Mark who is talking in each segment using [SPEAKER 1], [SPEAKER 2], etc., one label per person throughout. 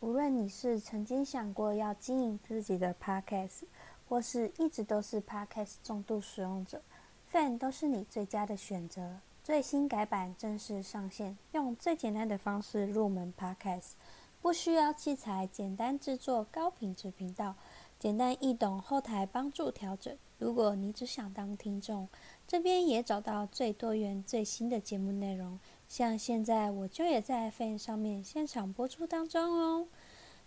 [SPEAKER 1] 无论你是曾经想过要经营自己的 podcast，或是一直都是 podcast 重度使用者，fan 都是你最佳的选择。最新改版正式上线，用最简单的方式入门 podcast，不需要器材，简单制作高品质频道，简单易懂，后台帮助调整。如果你只想当听众，这边也找到最多元、最新的节目内容。像现在我就也在 Fan 上面现场播出当中哦，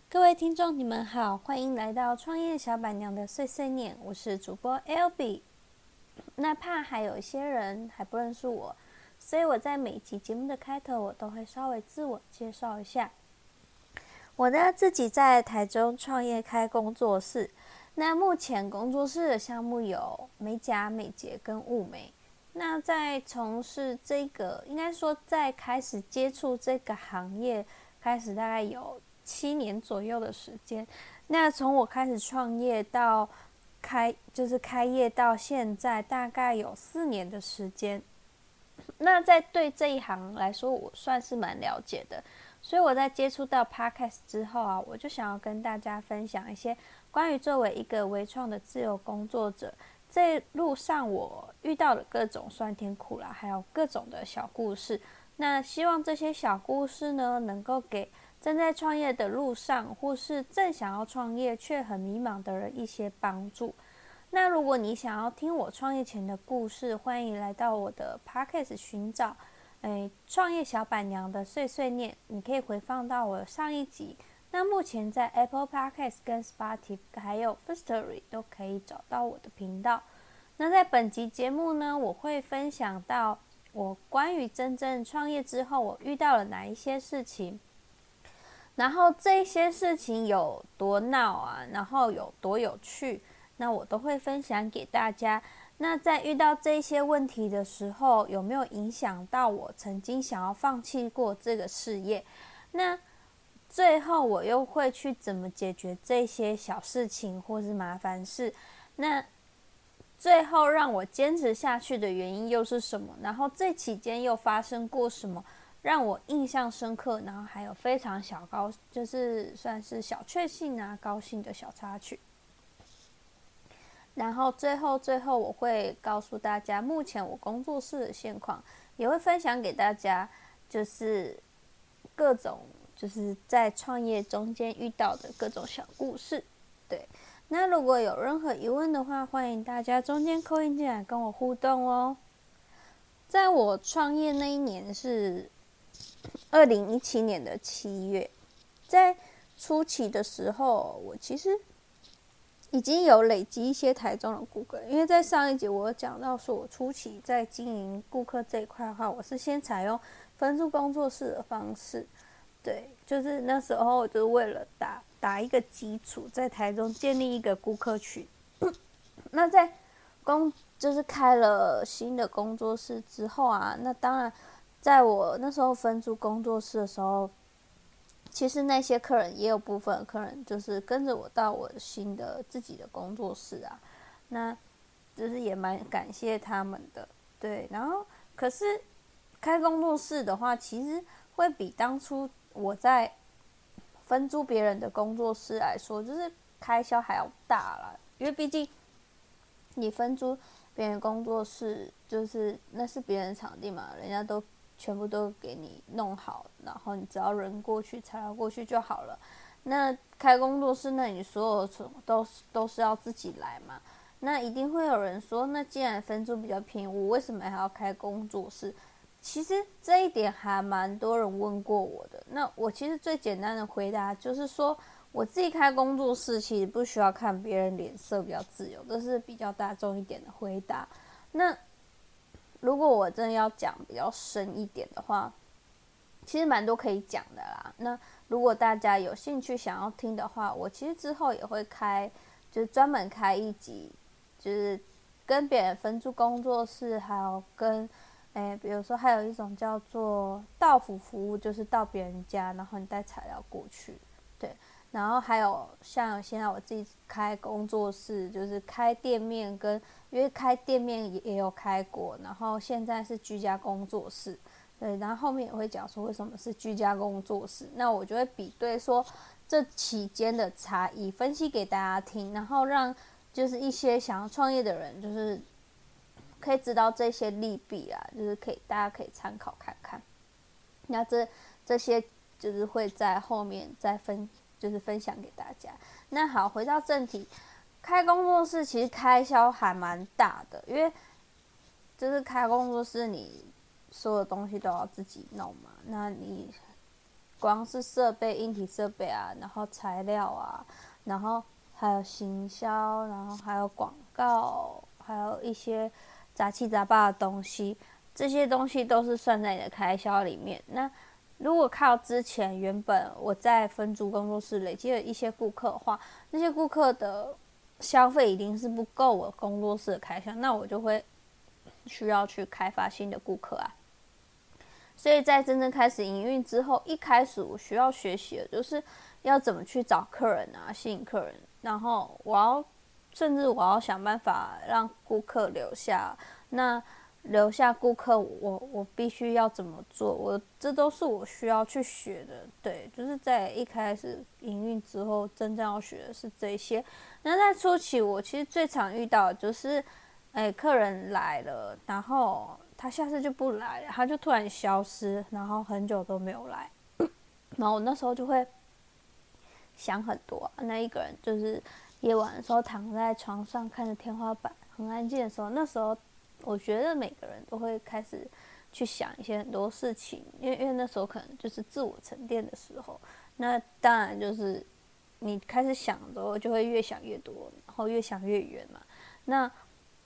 [SPEAKER 1] 各位听众你们好，欢迎来到创业小板娘的碎碎念，我是主播 L B。那怕还有一些人还不认识我，所以我在每集节目的开头我都会稍微自我介绍一下。我呢自己在台中创业开工作室，那目前工作室的项目有美甲、美睫跟物美。那在从事这个，应该说在开始接触这个行业，开始大概有七年左右的时间。那从我开始创业到开，就是开业到现在，大概有四年的时间。那在对这一行来说，我算是蛮了解的。所以我在接触到 Podcast 之后啊，我就想要跟大家分享一些关于作为一个微创的自由工作者。在路上，我遇到了各种酸甜苦辣，还有各种的小故事。那希望这些小故事呢，能够给正在创业的路上，或是正想要创业却很迷茫的人一些帮助。那如果你想要听我创业前的故事，欢迎来到我的 podcast 寻找，诶，创业小板娘的碎碎念。你可以回放到我上一集。那目前在 Apple Podcast、跟 Spotify 还有 Firstory 都可以找到我的频道。那在本集节目呢，我会分享到我关于真正创业之后我遇到了哪一些事情，然后这些事情有多闹啊，然后有多有趣，那我都会分享给大家。那在遇到这些问题的时候，有没有影响到我曾经想要放弃过这个事业？那最后，我又会去怎么解决这些小事情或是麻烦事？那最后让我坚持下去的原因又是什么？然后这期间又发生过什么让我印象深刻？然后还有非常小高，就是算是小确幸啊，高兴的小插曲。然后最后最后，我会告诉大家目前我工作室的现况，也会分享给大家，就是各种。就是在创业中间遇到的各种小故事，对。那如果有任何疑问的话，欢迎大家中间扣音进来跟我互动哦。在我创业那一年是二零一七年的七月，在初期的时候，我其实已经有累积一些台中的顾客，因为在上一集我讲到说，我初期在经营顾客这一块的话，我是先采用分数工作室的方式。对，就是那时候，就是为了打打一个基础，在台中建立一个顾客群。那在工就是开了新的工作室之后啊，那当然，在我那时候分租工作室的时候，其实那些客人也有部分客人就是跟着我到我新的自己的工作室啊，那就是也蛮感谢他们的。对，然后可是开工作室的话，其实会比当初。我在分租别人的工作室来说，就是开销还要大了，因为毕竟你分租别人工作室，就是那是别人场地嘛，人家都全部都给你弄好，然后你只要人过去、材料过去就好了。那开工作室，那你所有都是都是要自己来嘛？那一定会有人说，那既然分租比较便宜，我为什么还要开工作室？其实这一点还蛮多人问过我的。那我其实最简单的回答就是说，我自己开工作室，其实不需要看别人脸色，比较自由，这是比较大众一点的回答。那如果我真的要讲比较深一点的话，其实蛮多可以讲的啦。那如果大家有兴趣想要听的话，我其实之后也会开，就是专门开一集，就是跟别人分租工作室，还有跟。哎，比如说还有一种叫做到府服务，就是到别人家，然后你带材料过去，对。然后还有像现在我自己开工作室，就是开店面，跟因为开店面也也有开过，然后现在是居家工作室，对，然后后面也会讲说为什么是居家工作室，那我就会比对说这期间的差异，分析给大家听，然后让就是一些想要创业的人，就是可以知道这些利弊啊，就是可以大家可以参考看看。那这这些就是会在后面再分，就是分享给大家。那好，回到正题，开工作室其实开销还蛮大的，因为就是开工作室你。所有东西都要自己弄嘛？那你光是设备、硬体设备啊，然后材料啊，然后还有行销，然后还有广告，还有一些杂七杂八的东西，这些东西都是算在你的开销里面。那如果靠之前原本我在分租工作室累积了一些顾客的话，那些顾客的消费一定是不够我工作室的开销，那我就会需要去开发新的顾客啊。所以在真正开始营运之后，一开始我需要学习的就是要怎么去找客人啊，吸引客人，然后我要甚至我要想办法让顾客留下。那留下顾客，我我必须要怎么做？我这都是我需要去学的。对，就是在一开始营运之后，真正要学的是这些。那在初期，我其实最常遇到就是，哎，客人来了，然后。他下次就不来了，他就突然消失，然后很久都没有来。然后我那时候就会想很多。那一个人就是夜晚的时候躺在床上看着天花板，很安静的时候，那时候我觉得每个人都会开始去想一些很多事情，因为因为那时候可能就是自我沉淀的时候。那当然就是你开始想的时候，就会越想越多，然后越想越远嘛。那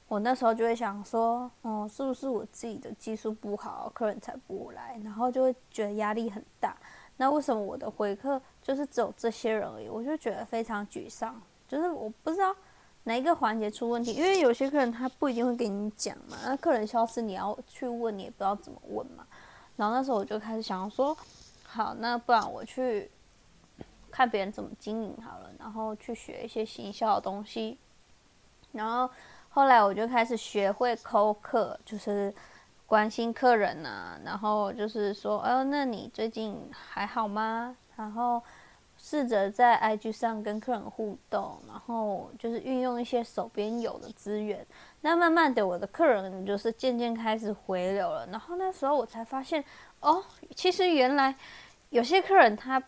[SPEAKER 1] 我那时候就会想说，哦，是不是我自己的技术不好，客人才不来？然后就会觉得压力很大。那为什么我的回客就是只有这些人而已？我就觉得非常沮丧，就是我不知道哪一个环节出问题。因为有些客人他不一定会跟你讲嘛，那客人消失你要去问，你也不知道怎么问嘛。然后那时候我就开始想说，好，那不然我去看别人怎么经营好了，然后去学一些行销的东西，然后。后来我就开始学会扣客，就是关心客人呐，然后就是说，哦，那你最近还好吗？然后试着在 IG 上跟客人互动，然后就是运用一些手边有的资源。那慢慢的，我的客人就是渐渐开始回流了。然后那时候我才发现，哦，其实原来有些客人他。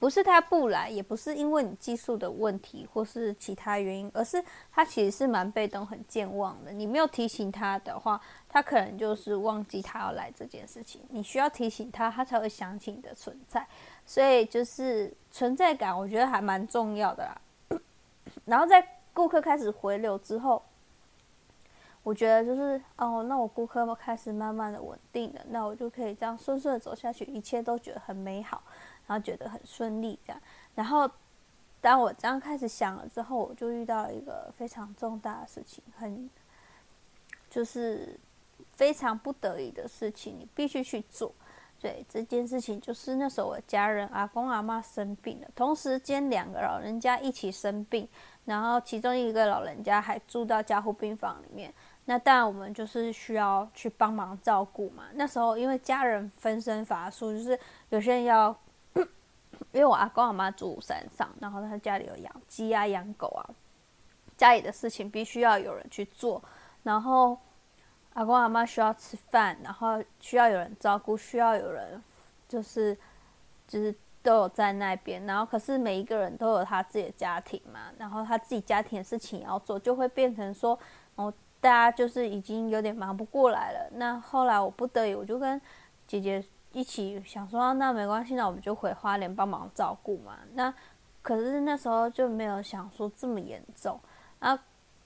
[SPEAKER 1] 不是他不来，也不是因为你技术的问题或是其他原因，而是他其实是蛮被动、很健忘的。你没有提醒他的话，他可能就是忘记他要来这件事情。你需要提醒他，他才会想起你的存在。所以就是存在感，我觉得还蛮重要的啦。然后在顾客开始回流之后，我觉得就是哦，那我顾客开始慢慢的稳定了，那我就可以这样顺顺的走下去，一切都觉得很美好。然后觉得很顺利，这样。然后，当我这样开始想了之后，我就遇到了一个非常重大的事情，很，就是非常不得已的事情，你必须去做。对，这件事情就是那时候我家人阿公阿妈生病了，同时间两个老人家一起生病，然后其中一个老人家还住到加护病房里面。那当然我们就是需要去帮忙照顾嘛。那时候因为家人分身乏术，就是有些人要。因为我阿公阿妈住山上，然后他家里有养鸡啊、养狗啊，家里的事情必须要有人去做。然后阿公阿妈需要吃饭，然后需要有人照顾，需要有人就是就是都有在那边。然后可是每一个人都有他自己的家庭嘛，然后他自己家庭的事情要做，就会变成说，哦，大家就是已经有点忙不过来了。那后来我不得已，我就跟姐姐。一起想说，那没关系，那我们就回花莲帮忙照顾嘛。那可是那时候就没有想说这么严重啊，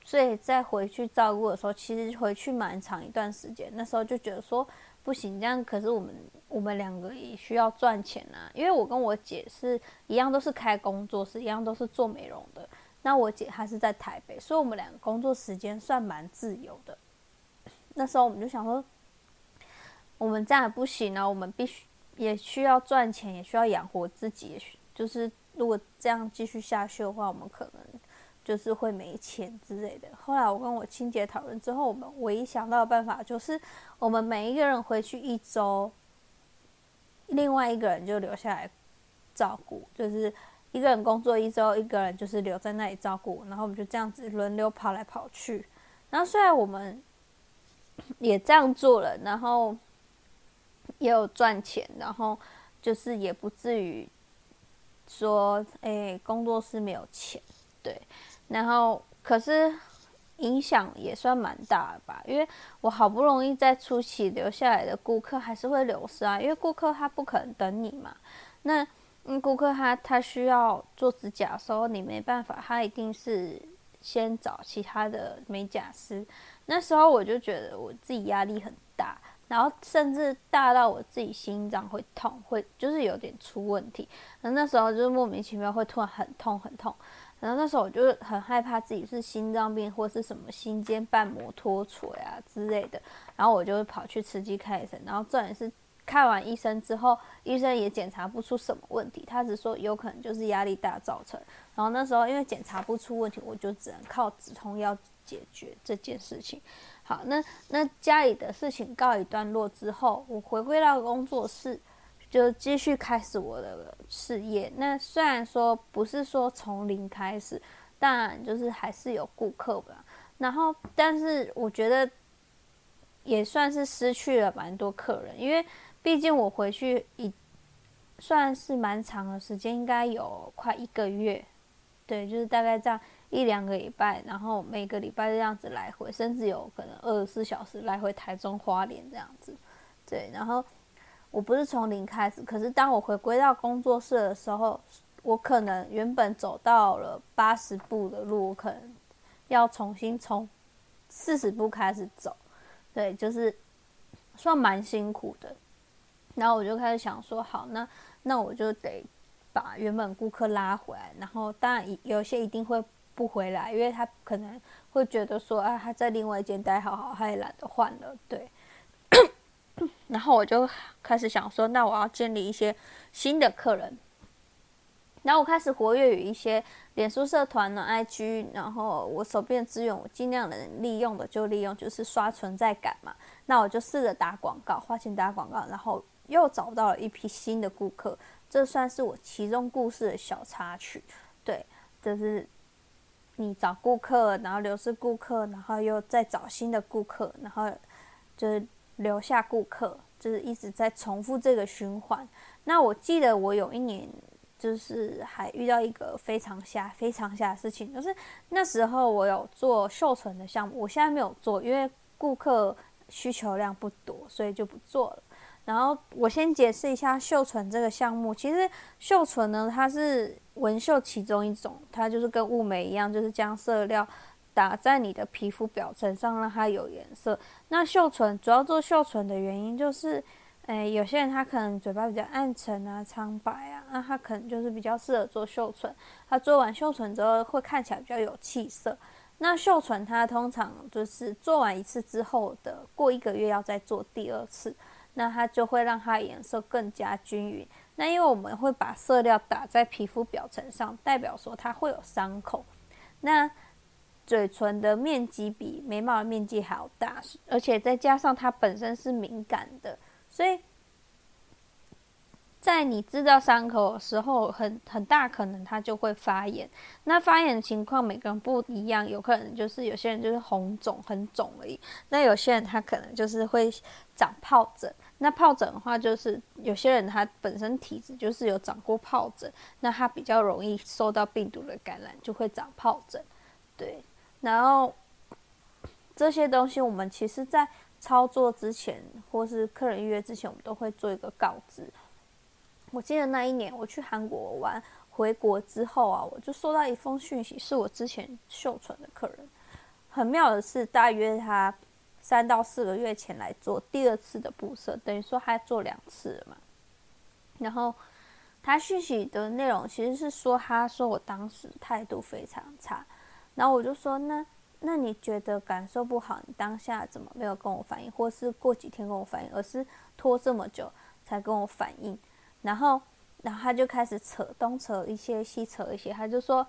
[SPEAKER 1] 所以再回去照顾的时候，其实回去蛮长一段时间。那时候就觉得说不行，这样可是我们我们两个也需要赚钱啊。因为我跟我姐是一样，都是开工作室，一样都是做美容的。那我姐她是在台北，所以我们两个工作时间算蛮自由的。那时候我们就想说。我们这样不行呢，我们必须也需要赚钱，也需要养活自己。就是如果这样继续下去的话，我们可能就是会没钱之类的。后来我跟我亲姐讨论之后，我们唯一想到的办法就是，我们每一个人回去一周，另外一个人就留下来照顾，就是一个人工作一周，一个人就是留在那里照顾，然后我们就这样子轮流跑来跑去。然后虽然我们也这样做了，然后也有赚钱，然后就是也不至于说，哎，工作室没有钱，对。然后可是影响也算蛮大的吧，因为我好不容易在初期留下来的顾客还是会流失啊，因为顾客他不可能等你嘛。那嗯，顾客他他需要做指甲的时候，你没办法，他一定是先找其他的美甲师。那时候我就觉得我自己压力很大，然后甚至大到我自己心脏会痛，会就是有点出问题。那那时候就是莫名其妙会突然很痛很痛，然后那时候我就很害怕自己是心脏病或是什么心尖瓣膜脱垂啊之类的，然后我就跑去吃鸡看医生，然后这也是看完医生之后，医生也检查不出什么问题，他只说有可能就是压力大造成。然后那时候因为检查不出问题，我就只能靠止痛药。解决这件事情，好，那那家里的事情告一段落之后，我回归到工作室，就继续开始我的事业。那虽然说不是说从零开始，但就是还是有顾客吧。然后，但是我觉得也算是失去了蛮多客人，因为毕竟我回去一算是蛮长的时间，应该有快一个月，对，就是大概这样。一两个礼拜，然后每个礼拜这样子来回，甚至有可能二十四小时来回台中花莲这样子，对。然后我不是从零开始，可是当我回归到工作室的时候，我可能原本走到了八十步的路，我可能要重新从四十步开始走，对，就是算蛮辛苦的。然后我就开始想说，好，那那我就得把原本顾客拉回来，然后当然有些一定会。不回来，因为他可能会觉得说，啊，他在另外一间待好好，他也懒得换了，对。然后我就开始想说，那我要建立一些新的客人。然后我开始活跃于一些脸书社团呢，IG，然后我手边的资源，我尽量能利用的就利用，就是刷存在感嘛。那我就试着打广告，花钱打广告，然后又找到了一批新的顾客。这算是我其中故事的小插曲，对，就是。你找顾客，然后流失顾客，然后又再找新的顾客，然后就是留下顾客，就是一直在重复这个循环。那我记得我有一年就是还遇到一个非常瞎、非常瞎的事情，就是那时候我有做秀存的项目，我现在没有做，因为顾客需求量不多，所以就不做了。然后我先解释一下秀唇这个项目，其实秀唇呢，它是。纹绣其中一种，它就是跟雾眉一样，就是将色料打在你的皮肤表层上，让它有颜色。那绣唇主要做绣唇的原因就是，诶，有些人他可能嘴巴比较暗沉啊、苍白啊，那他可能就是比较适合做绣唇。他做完绣唇之后会看起来比较有气色。那绣唇它通常就是做完一次之后的过一个月要再做第二次，那它就会让它颜色更加均匀。那因为我们会把色料打在皮肤表层上，代表说它会有伤口。那嘴唇的面积比眉毛的面积还要大，而且再加上它本身是敏感的，所以在你制造伤口的时候，很很大可能它就会发炎。那发炎的情况每个人不一样，有可能就是有些人就是红肿很肿而已，那有些人他可能就是会长疱疹。那疱疹的话，就是有些人他本身体质就是有长过疱疹，那他比较容易受到病毒的感染，就会长疱疹。对，然后这些东西我们其实在操作之前，或是客人预约之前，我们都会做一个告知。我记得那一年我去韩国玩，回国之后啊，我就收到一封讯息，是我之前秀存的客人。很妙的是，大约他。三到四个月前来做第二次的布设，等于说他做两次了嘛。然后他讯息的内容其实是说，他说我当时态度非常差。然后我就说，那那你觉得感受不好，你当下怎么没有跟我反应，或是过几天跟我反应，而是拖这么久才跟我反应？然后，然后他就开始扯东扯一些，西扯一些，他就说，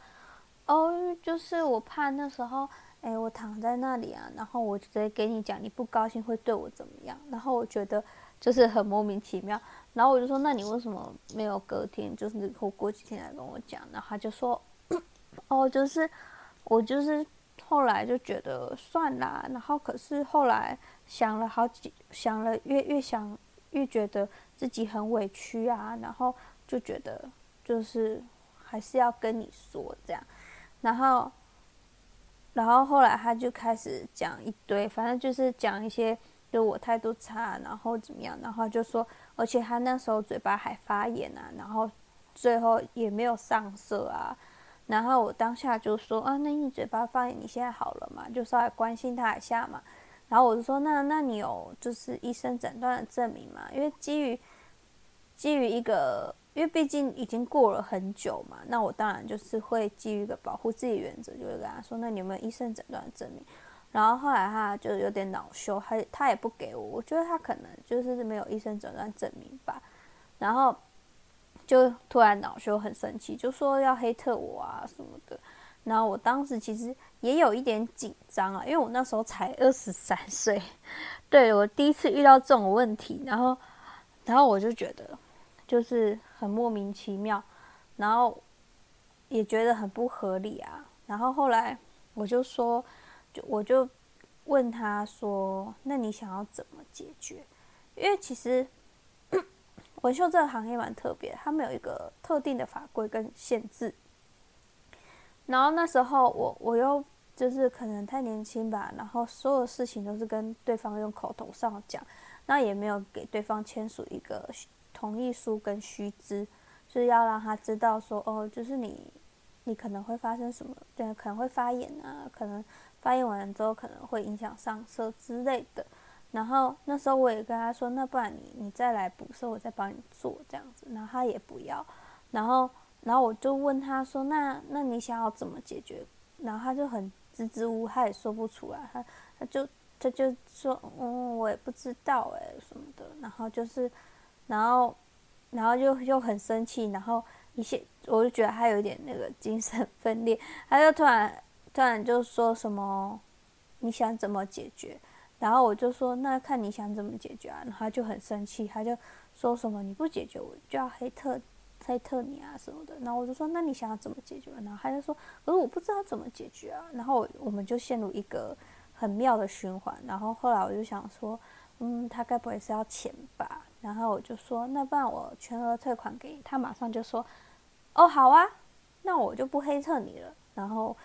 [SPEAKER 1] 哦，就是我怕那时候。哎，我躺在那里啊，然后我直接给你讲，你不高兴会对我怎么样？然后我觉得就是很莫名其妙。然后我就说，那你为什么没有隔天，就是或过几天来跟我讲？然后他就说，哦，就是我就是后来就觉得算啦，然后可是后来想了好几，想了越越想越觉得自己很委屈啊，然后就觉得就是还是要跟你说这样，然后然后后来他就开始讲一堆，反正就是讲一些。就我态度差，然后怎么样？然后就说，而且他那时候嘴巴还发炎啊，然后最后也没有上色啊。然后我当下就说啊，那你嘴巴发炎，你现在好了嘛？就稍微关心他一下嘛。然后我就说，那那你有就是医生诊断的证明吗？因为基于基于一个，因为毕竟已经过了很久嘛，那我当然就是会基于一个保护自己原则，就会跟他说，那你有没有医生诊断的证明？然后后来他就有点恼羞，他他也不给我，我觉得他可能就是没有医生诊断证明吧。然后就突然恼羞，很生气，就说要黑特我啊什么的。然后我当时其实也有一点紧张啊，因为我那时候才二十三 岁，对我第一次遇到这种问题，然后然后我就觉得就是很莫名其妙，然后也觉得很不合理啊。然后后来我就说。就我就问他说：“那你想要怎么解决？因为其实纹绣这个行业蛮特别，他们有一个特定的法规跟限制。然后那时候我我又就是可能太年轻吧，然后所有事情都是跟对方用口头上讲，那也没有给对方签署一个同意书跟须知，就是要让他知道说哦，就是你你可能会发生什么，对，可能会发炎啊，可能。”发炎完之后可能会影响上色之类的，然后那时候我也跟他说，那不然你你再来补色，我再帮你做这样子，然后他也不要，然后然后我就问他说，那那你想要怎么解决？然后他就很支支吾吾，他也说不出来，他他就他就说，嗯，我也不知道哎什么的，然后就是，然后然后就又很生气，然后一些我就觉得他有点那个精神分裂，他就突然。突然就说什么，你想怎么解决？然后我就说那看你想怎么解决啊。然后他就很生气，他就说什么你不解决我就要黑特黑特你啊什么的。然后我就说那你想要怎么解决？然后他就说可是我不知道怎么解决啊。然后我们就陷入一个很妙的循环。然后后来我就想说，嗯，他该不会是要钱吧？然后我就说那不然我全额退款给你。他马上就说哦好啊，那我就不黑特你了。然后。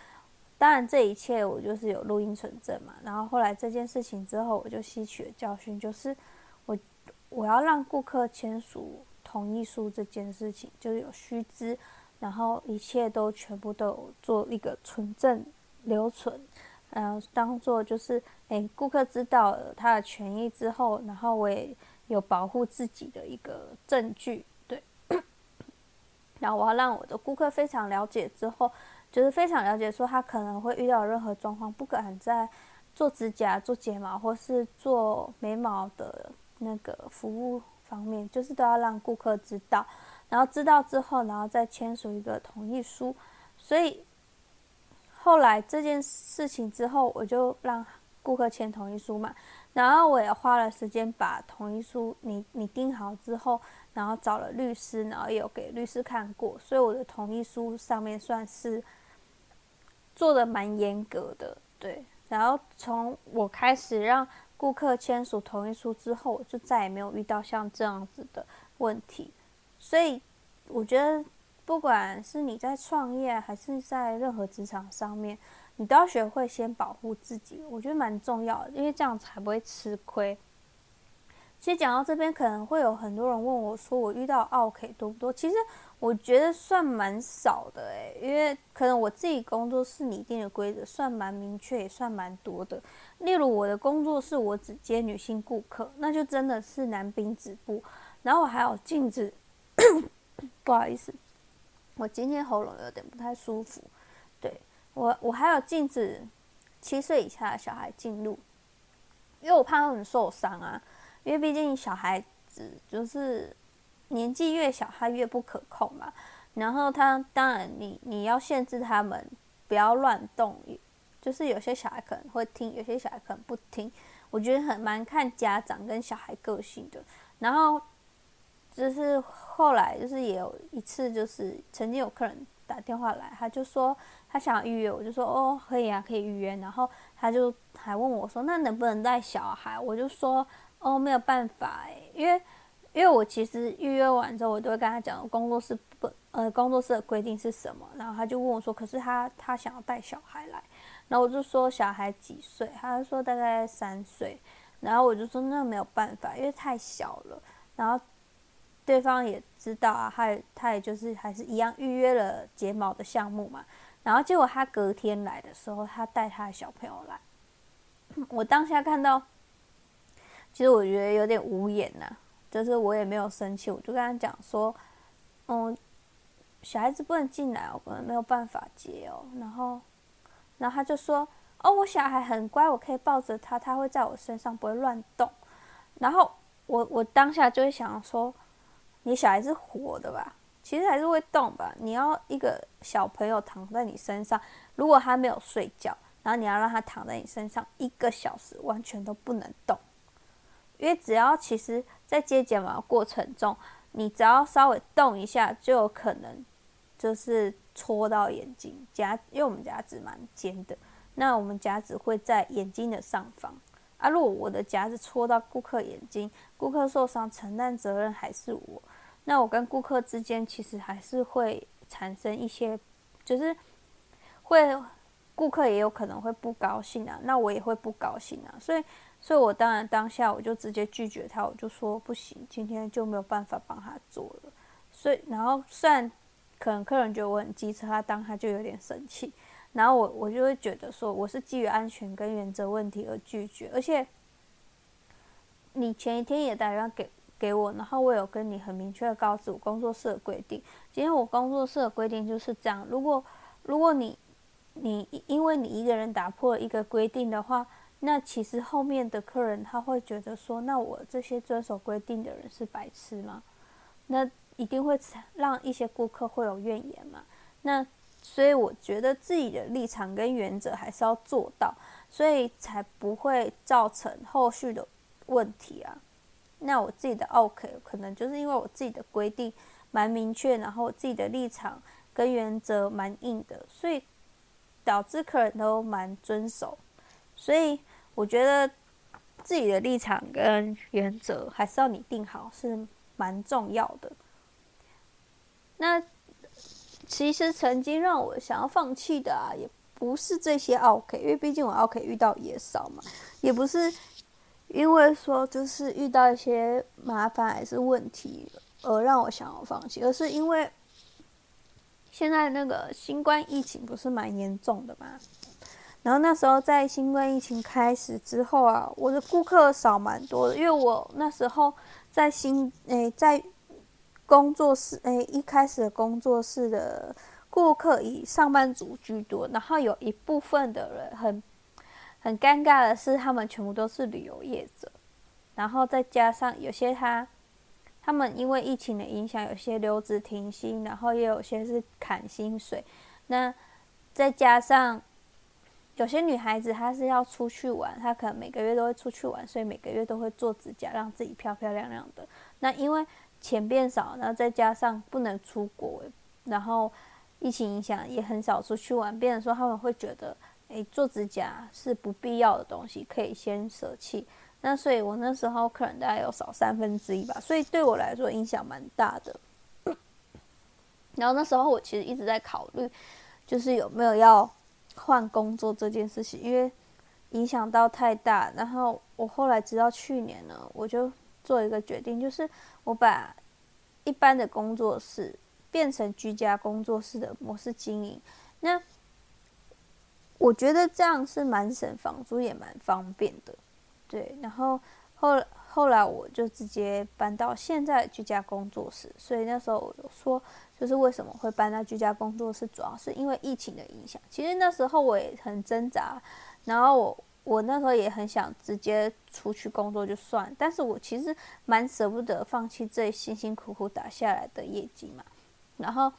[SPEAKER 1] 当然，这一切我就是有录音存证嘛。然后后来这件事情之后，我就吸取了教训，就是我我要让顾客签署同意书这件事情，就是有须知，然后一切都全部都有做一个存证留存，然后当做就是诶，顾客知道了他的权益之后，然后我也有保护自己的一个证据，对。然后我要让我的顾客非常了解之后。就是非常了解，说他可能会遇到任何状况，不敢在做指甲、做睫毛或是做眉毛的那个服务方面，就是都要让顾客知道，然后知道之后，然后再签署一个同意书。所以后来这件事情之后，我就让顾客签同意书嘛，然后我也花了时间把同意书你你定好之后。然后找了律师，然后也有给律师看过，所以我的同意书上面算是做的蛮严格的，对。然后从我开始让顾客签署同意书之后，就再也没有遇到像这样子的问题。所以我觉得，不管是你在创业还是在任何职场上面，你都要学会先保护自己，我觉得蛮重要的，因为这样才不会吃亏。其实讲到这边，可能会有很多人问我说：“我遇到 OK 多不多？”其实我觉得算蛮少的诶，因为可能我自己工作室拟定的规则算蛮明确，也算蛮多的。例如我的工作室，我只接女性顾客，那就真的是男宾止步。然后我还有禁止，不好意思，我今天喉咙有点不太舒服。对我，我还有禁止七岁以下的小孩进入，因为我怕他们受伤啊。因为毕竟小孩子就是年纪越小，他越不可控嘛。然后他当然，你你要限制他们不要乱动，就是有些小孩可能会听，有些小孩可能不听。我觉得很蛮看家长跟小孩个性的。然后就是后来就是也有一次，就是曾经有客人打电话来，他就说他想预约，我就说哦可以啊，可以预约。然后他就还问我说，那能不能带小孩？我就说哦没有办法诶，因为因为我其实预约完之后，我都会跟他讲工作室不呃工作室的规定是什么。然后他就问我说，可是他他想要带小孩来，然后我就说小孩几岁？他就说大概三岁。然后我就说那没有办法，因为太小了。然后对方也知道啊，他也他也就是还是一样预约了睫毛的项目嘛。然后结果他隔天来的时候，他带他的小朋友来。我当下看到，其实我觉得有点无言呐，就是我也没有生气，我就跟他讲说，嗯，小孩子不能进来，我可能没有办法接哦。然后，然后他就说。哦，我小孩很乖，我可以抱着他，他会在我身上，不会乱动。然后我我当下就会想说，你小孩是活的吧？其实还是会动吧。你要一个小朋友躺在你身上，如果他没有睡觉，然后你要让他躺在你身上一个小时，完全都不能动。因为只要其实，在接睫毛过程中，你只要稍微动一下，就有可能就是戳到眼睛夹，因为我们夹子蛮尖的。那我们夹子会在眼睛的上方啊。如果我的夹子戳到顾客眼睛，顾客受伤，承担责任还是我。那我跟顾客之间其实还是会产生一些，就是会顾客也有可能会不高兴啊，那我也会不高兴啊。所以，所以我当然当下我就直接拒绝他，我就说不行，今天就没有办法帮他做了。所以，然后虽然可能客人觉得我很机车，他当他就有点生气。然后我我就会觉得说，我是基于安全跟原则问题而拒绝，而且你前一天也打电话给给我，然后我有跟你很明确的告知我工作室的规定。今天我工作室的规定就是这样，如果如果你你因为你一个人打破了一个规定的话，那其实后面的客人他会觉得说，那我这些遵守规定的人是白痴吗？那一定会让一些顾客会有怨言嘛？那。所以我觉得自己的立场跟原则还是要做到，所以才不会造成后续的问题啊。那我自己的 OK，可能就是因为我自己的规定蛮明确，然后我自己的立场跟原则蛮硬的，所以导致客人都蛮遵守。所以我觉得自己的立场跟原则还是要你定好，是蛮重要的。那。其实曾经让我想要放弃的啊，也不是这些 OK，因为毕竟我 OK 遇到也少嘛，也不是因为说就是遇到一些麻烦还是问题而让我想要放弃，而是因为现在那个新冠疫情不是蛮严重的嘛，然后那时候在新冠疫情开始之后啊，我的顾客少蛮多的，因为我那时候在新诶在。工作室诶，一开始的工作室的顾客以上班族居多，然后有一部分的人很很尴尬的是，他们全部都是旅游业者，然后再加上有些他他们因为疫情的影响，有些留职停薪，然后也有些是砍薪水，那再加上有些女孩子她是要出去玩，她可能每个月都会出去玩，所以每个月都会做指甲，让自己漂漂亮亮的。那因为钱变少，然后再加上不能出国，然后疫情影响也很少出去玩，变成说他们会觉得，诶，做指甲是不必要的东西，可以先舍弃。那所以我那时候客人大概有少三分之一吧，所以对我来说影响蛮大的。然后那时候我其实一直在考虑，就是有没有要换工作这件事情，因为影响到太大。然后我后来直到去年呢，我就。做一个决定，就是我把一般的工作室变成居家工作室的模式经营。那我觉得这样是蛮省房租，也蛮方便的。对，然后后后来我就直接搬到现在居家工作室。所以那时候我说，就是为什么会搬到居家工作室，主要是因为疫情的影响。其实那时候我也很挣扎，然后我。我那时候也很想直接出去工作就算，但是我其实蛮舍不得放弃这辛辛苦苦打下来的业绩嘛。然后，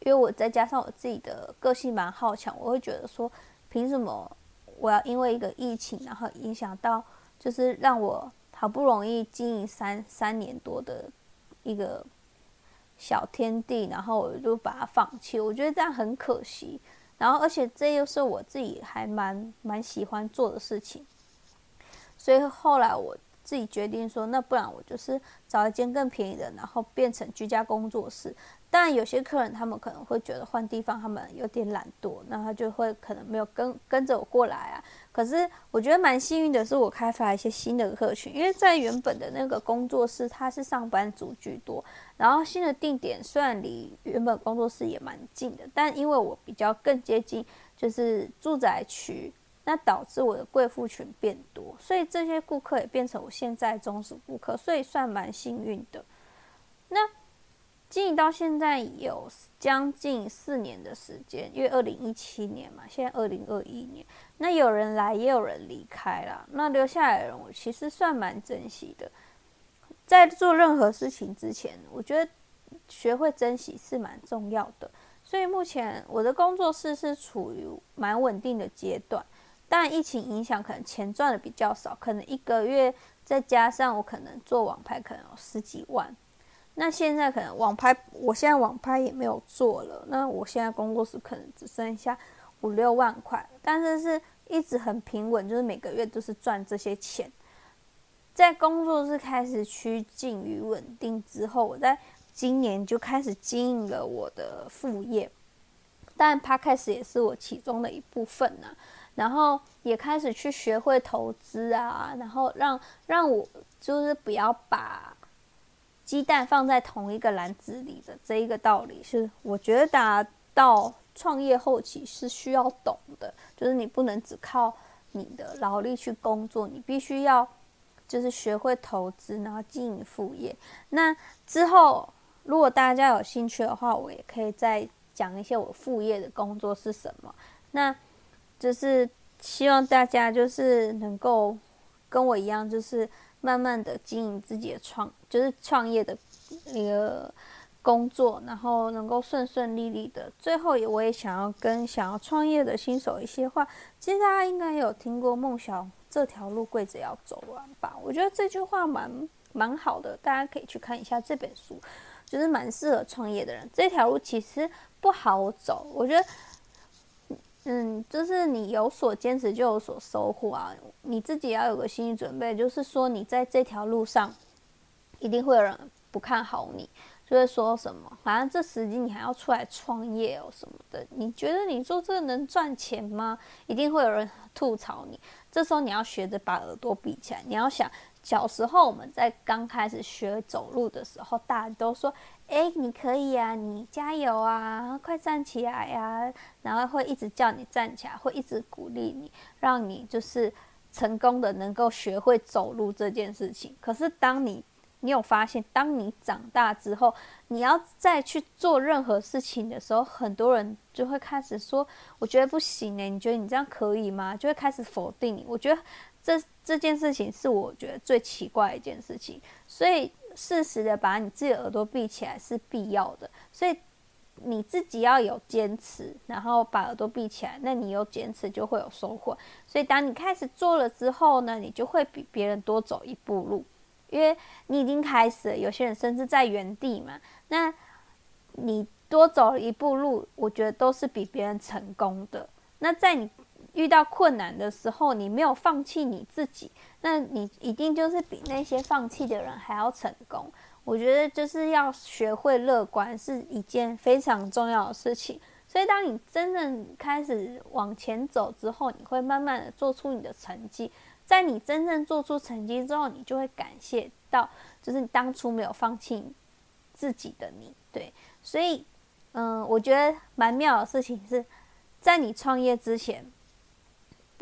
[SPEAKER 1] 因为我再加上我自己的个性蛮好强，我会觉得说，凭什么我要因为一个疫情，然后影响到，就是让我好不容易经营三三年多的一个小天地，然后我就把它放弃，我觉得这样很可惜。然后，而且这又是我自己还蛮蛮喜欢做的事情，所以后来我。自己决定说，那不然我就是找一间更便宜的，然后变成居家工作室。但有些客人他们可能会觉得换地方他们有点懒惰，那他就会可能没有跟跟着我过来啊。可是我觉得蛮幸运的是，我开发一些新的客群，因为在原本的那个工作室，它是上班族居多，然后新的定点虽然离原本工作室也蛮近的，但因为我比较更接近就是住宅区。那导致我的贵妇群变多，所以这些顾客也变成我现在忠实顾客，所以算蛮幸运的。那经营到现在有将近四年的时间，因为二零一七年嘛，现在二零二一年，那有人来也有人离开了，那留下来的人我其实算蛮珍惜的。在做任何事情之前，我觉得学会珍惜是蛮重要的。所以目前我的工作室是处于蛮稳定的阶段。但疫情影响，可能钱赚的比较少，可能一个月再加上我可能做网拍，可能有十几万。那现在可能网拍，我现在网拍也没有做了。那我现在工作室可能只剩下五六万块，但是是一直很平稳，就是每个月都是赚这些钱。在工作室开始趋近于稳定之后，我在今年就开始经营了我的副业，但它开始也是我其中的一部分呢。然后也开始去学会投资啊，然后让让我就是不要把鸡蛋放在同一个篮子里的这一个道理，是我觉得达到创业后期是需要懂的，就是你不能只靠你的劳力去工作，你必须要就是学会投资，然后经营副业。那之后如果大家有兴趣的话，我也可以再讲一些我副业的工作是什么。那。就是希望大家就是能够跟我一样，就是慢慢的经营自己的创，就是创业的那个工作，然后能够顺顺利利的。最后也我也想要跟想要创业的新手一些话，其实大家应该有听过“梦想这条路跪着要走完”吧？我觉得这句话蛮蛮好的，大家可以去看一下这本书，就是蛮适合创业的人。这条路其实不好走，我觉得。嗯，就是你有所坚持就有所收获啊！你自己要有个心理准备，就是说你在这条路上，一定会有人不看好你，就会说什么，反正这时机你还要出来创业哦什么的，你觉得你做这个能赚钱吗？一定会有人吐槽你，这时候你要学着把耳朵闭起来，你要想。小时候我们在刚开始学走路的时候，大家都说：“哎，你可以啊，你加油啊，快站起来呀！”然后会一直叫你站起来，会一直鼓励你，让你就是成功的能够学会走路这件事情。可是当你你有发现，当你长大之后，你要再去做任何事情的时候，很多人就会开始说：“我觉得不行诶，你觉得你这样可以吗？”就会开始否定你。我觉得。这这件事情是我觉得最奇怪的一件事情，所以适时的把你自己耳朵闭起来是必要的。所以你自己要有坚持，然后把耳朵闭起来，那你有坚持就会有收获。所以当你开始做了之后呢，你就会比别人多走一步路，因为你已经开始了。有些人甚至在原地嘛，那你多走一步路，我觉得都是比别人成功的。那在你。遇到困难的时候，你没有放弃你自己，那你一定就是比那些放弃的人还要成功。我觉得就是要学会乐观是一件非常重要的事情。所以，当你真正开始往前走之后，你会慢慢的做出你的成绩。在你真正做出成绩之后，你就会感谢到，就是你当初没有放弃自己的你。对，所以，嗯，我觉得蛮妙的事情是在你创业之前。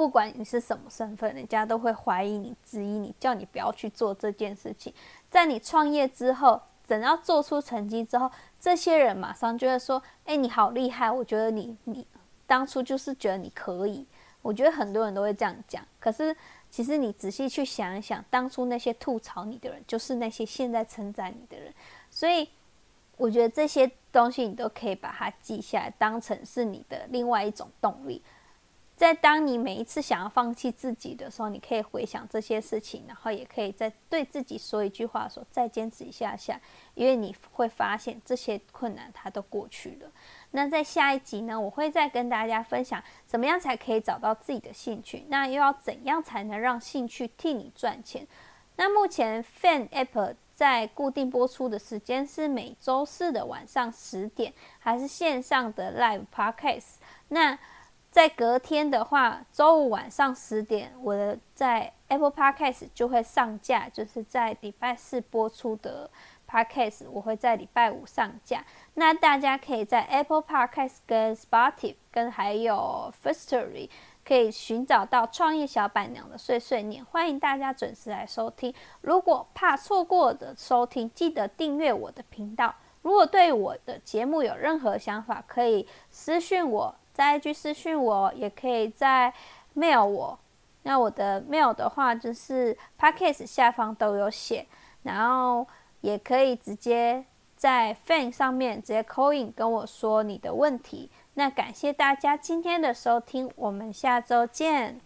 [SPEAKER 1] 不管你是什么身份，人家都会怀疑你、质疑你，叫你不要去做这件事情。在你创业之后，等到做出成绩之后，这些人马上就会说：“哎，你好厉害！我觉得你，你当初就是觉得你可以。”我觉得很多人都会这样讲。可是，其实你仔细去想一想，当初那些吐槽你的人，就是那些现在称赞你的人。所以，我觉得这些东西你都可以把它记下来，当成是你的另外一种动力。在当你每一次想要放弃自己的时候，你可以回想这些事情，然后也可以再对自己说一句话：说再坚持一下下，因为你会发现这些困难它都过去了。那在下一集呢，我会再跟大家分享怎么样才可以找到自己的兴趣，那又要怎样才能让兴趣替你赚钱？那目前 Fan App 在固定播出的时间是每周四的晚上十点，还是线上的 Live Podcast？那在隔天的话，周五晚上十点，我的在 Apple Podcast 就会上架，就是在礼拜四播出的 Podcast，我会在礼拜五上架。那大家可以在 Apple Podcast、跟 Spotify、跟还有 Firstory 可以寻找到创业小板娘的碎碎念，欢迎大家准时来收听。如果怕错过的收听，记得订阅我的频道。如果对我的节目有任何想法，可以私讯我。在 IG 私讯我，也可以在 mail 我。那我的 mail 的话，就是 p a c k a g e 下方都有写，然后也可以直接在 fan 上面直接 coin 跟我说你的问题。那感谢大家今天的收听，我们下周见。